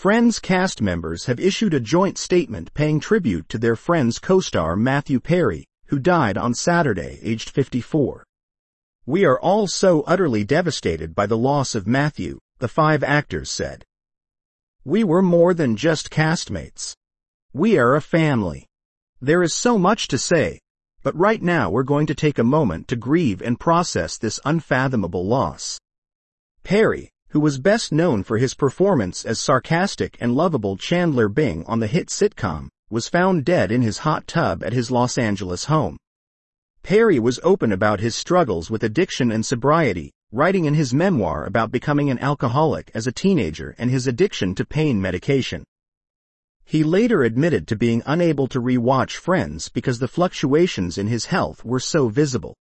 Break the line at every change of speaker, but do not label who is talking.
Friends cast members have issued a joint statement paying tribute to their Friends co-star Matthew Perry, who died on Saturday, aged 54. We are all so utterly devastated by the loss of Matthew, the five actors said. We were more than just castmates. We are a family. There is so much to say, but right now we're going to take a moment to grieve and process this unfathomable loss. Perry, who was best known for his performance as sarcastic and lovable Chandler Bing on the hit sitcom, was found dead in his hot tub at his Los Angeles home. Perry was open about his struggles with addiction and sobriety, writing in his memoir about becoming an alcoholic as a teenager and his addiction to pain medication. He later admitted to being unable to re-watch Friends because the fluctuations in his health were so visible.